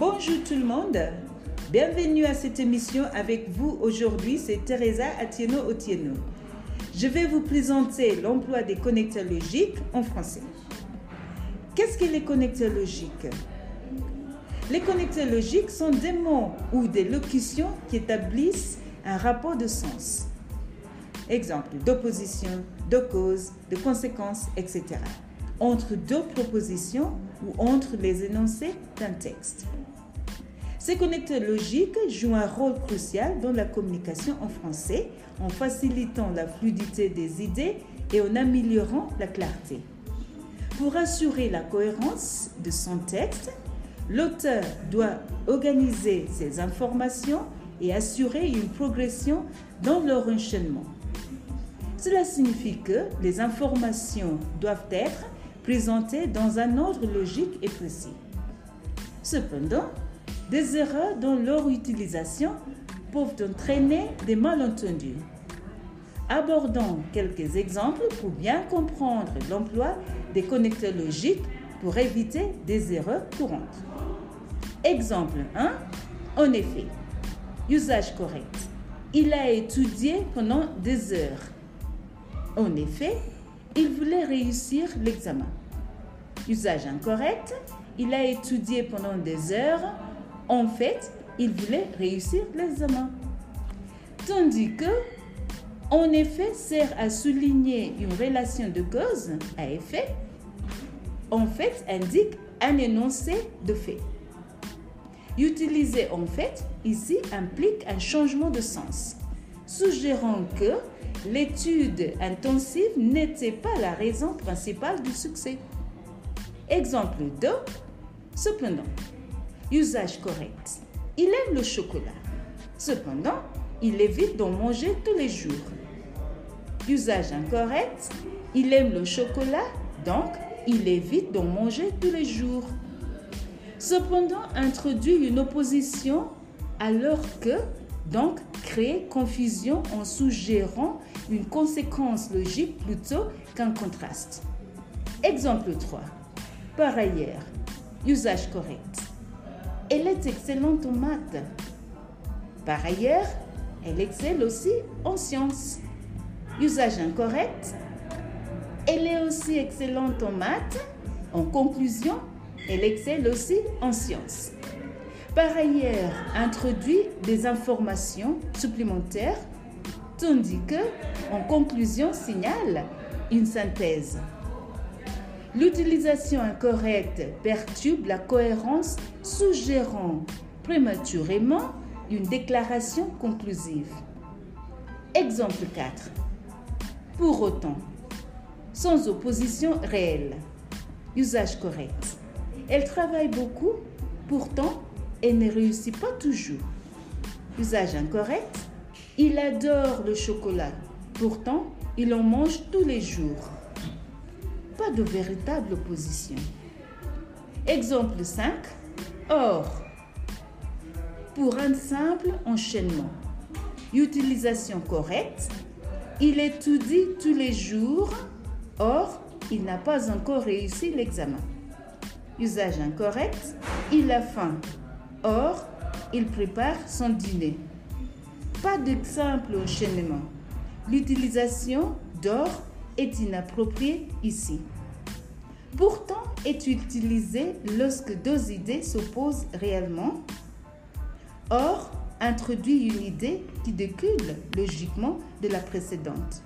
Bonjour tout le monde. Bienvenue à cette émission avec vous aujourd'hui, c'est Teresa Atieno Otieno. Je vais vous présenter l'emploi des connecteurs logiques en français. Qu'est-ce que les connecteurs logiques? Les connecteurs logiques sont des mots ou des locutions qui établissent un rapport de sens. Exemple d'opposition, de cause, de conséquence, etc. Entre deux propositions ou entre les énoncés d'un texte. Ces connecteurs logiques jouent un rôle crucial dans la communication en français en facilitant la fluidité des idées et en améliorant la clarté. Pour assurer la cohérence de son texte, l'auteur doit organiser ses informations et assurer une progression dans leur enchaînement. Cela signifie que les informations doivent être présentées dans un ordre logique et précis. Cependant, des erreurs dans leur utilisation peuvent entraîner des malentendus. Abordons quelques exemples pour bien comprendre l'emploi des connecteurs logiques pour éviter des erreurs courantes. Exemple 1. En effet, usage correct. Il a étudié pendant des heures. En effet, il voulait réussir l'examen. Usage incorrect. Il a étudié pendant des heures en fait, il voulait réussir l'examen. Tandis que, en effet, sert à souligner une relation de cause à effet, en fait indique un énoncé de fait. Utiliser en fait ici implique un changement de sens, suggérant que l'étude intensive n'était pas la raison principale du succès. Exemple 2. Cependant, Usage correct. Il aime le chocolat. Cependant, il évite d'en manger tous les jours. Usage incorrect. Il aime le chocolat, donc il évite d'en manger tous les jours. Cependant, introduit une opposition alors que, donc, crée confusion en suggérant une conséquence logique plutôt qu'un contraste. Exemple 3. Par ailleurs, usage correct. Elle est excellente en maths. Par ailleurs, elle excelle aussi en sciences. Usage incorrect. Elle est aussi excellente en maths. En conclusion, elle excelle aussi en sciences. Par ailleurs, introduit des informations supplémentaires, tandis que, en conclusion, signale une synthèse. L'utilisation incorrecte perturbe la cohérence, suggérant prématurément une déclaration conclusive. Exemple 4. Pour autant, sans opposition réelle. Usage correct. Elle travaille beaucoup, pourtant elle ne réussit pas toujours. Usage incorrect. Il adore le chocolat, pourtant il en mange tous les jours pas de véritable opposition. Exemple 5. Or, pour un simple enchaînement, utilisation correcte, il étudie tous les jours, or, il n'a pas encore réussi l'examen. Usage incorrect, il a faim, or, il prépare son dîner. Pas de simple enchaînement. L'utilisation d'or est inapproprié ici. Pourtant, est utilisé lorsque deux idées s'opposent réellement. Or, introduit une idée qui découle logiquement de la précédente,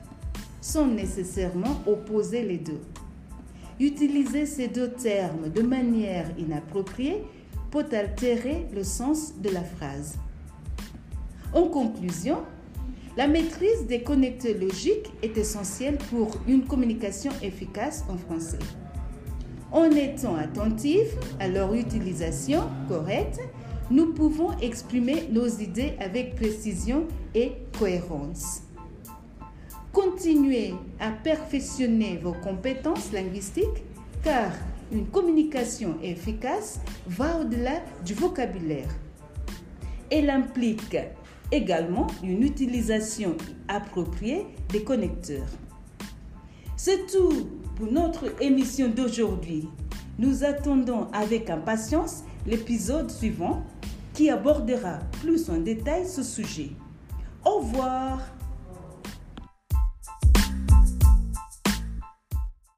sans nécessairement opposer les deux. Utiliser ces deux termes de manière inappropriée peut altérer le sens de la phrase. En conclusion, la maîtrise des connecteurs logiques est essentielle pour une communication efficace en français. En étant attentifs à leur utilisation correcte, nous pouvons exprimer nos idées avec précision et cohérence. Continuez à perfectionner vos compétences linguistiques car une communication efficace va au-delà du vocabulaire. Elle implique également une utilisation appropriée des connecteurs. C'est tout pour notre émission d'aujourd'hui. Nous attendons avec impatience l'épisode suivant qui abordera plus en détail ce sujet. Au revoir